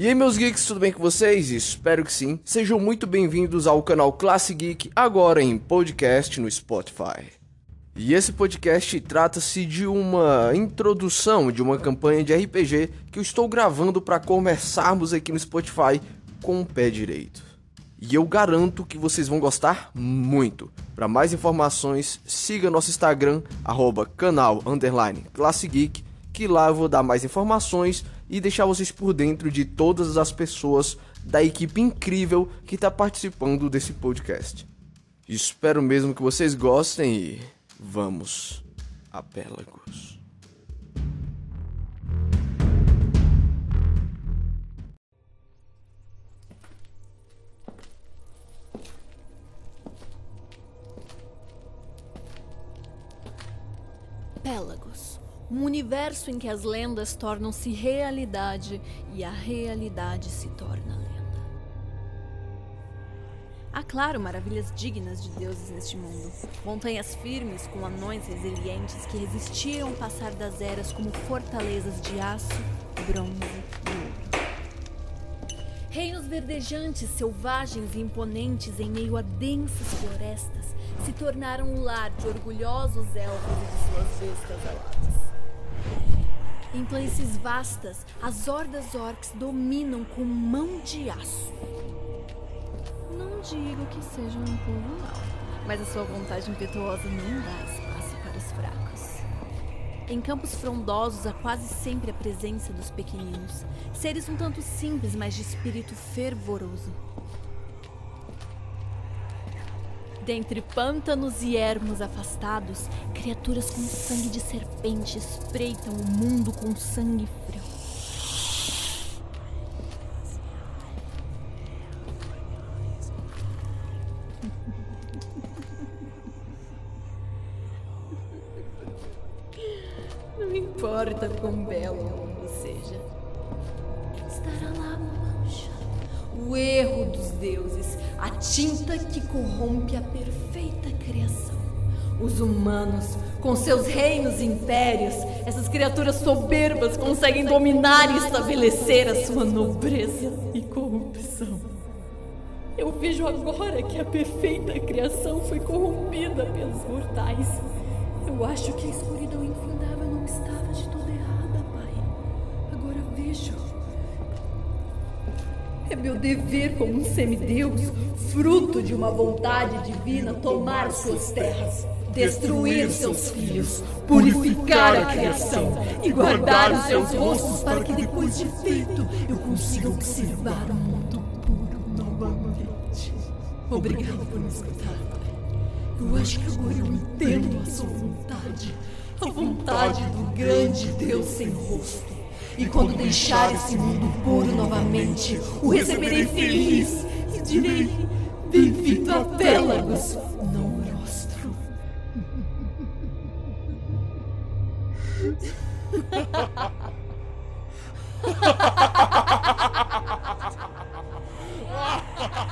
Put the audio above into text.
E aí meus geeks, tudo bem com vocês? Espero que sim. Sejam muito bem-vindos ao canal Classe Geek, agora em podcast no Spotify. E esse podcast trata-se de uma introdução de uma campanha de RPG que eu estou gravando para começarmos aqui no Spotify com o pé direito. E eu garanto que vocês vão gostar muito. Para mais informações, siga nosso Instagram, arroba canal underline Classe Geek, que lá eu vou dar mais informações e deixar vocês por dentro de todas as pessoas da equipe incrível que está participando desse podcast. Espero mesmo que vocês gostem e vamos a Pélagos. Pélagos. Um universo em que as lendas tornam-se realidade e a realidade se torna lenda. Há, claro, maravilhas dignas de deuses neste mundo. Montanhas firmes com anões resilientes que resistiram ao passar das eras como fortalezas de aço, bronze e ouro. Reinos verdejantes, selvagens e imponentes em meio a densas florestas se tornaram o lar de orgulhosos elfos e de suas bestas aladas. Em planícies vastas, as hordas orcs dominam com mão de aço. Não digo que seja um povo mau, mas a sua vontade impetuosa não dá espaço para os fracos. Em campos frondosos há quase sempre a presença dos pequeninos, seres um tanto simples, mas de espírito fervoroso. Dentre pântanos e ermos afastados, criaturas com sangue de serpente espreitam o mundo com sangue frio. Não importa quão belo a tinta que corrompe a perfeita criação. Os humanos, com seus reinos e impérios, essas criaturas soberbas conseguem dominar e estabelecer a sua nobreza e corrupção. Eu vejo agora que a perfeita criação foi corrompida pelos mortais. Eu acho que a escuridão infindável não estava de toda errada, É meu dever como um semideus, fruto de uma vontade divina, tomar suas terras, destruir seus filhos, purificar a criação e guardar os seus rostos para que depois de feito eu consiga observar o mundo puro novamente. Obrigado por me escutar, pai. Eu acho que agora eu entendo a sua vontade, a vontade do grande Deus sem rosto. E quando deixar esse mundo puro novamente, o receberei feliz e direi: Bem-vindo a Pélagos, não rostro.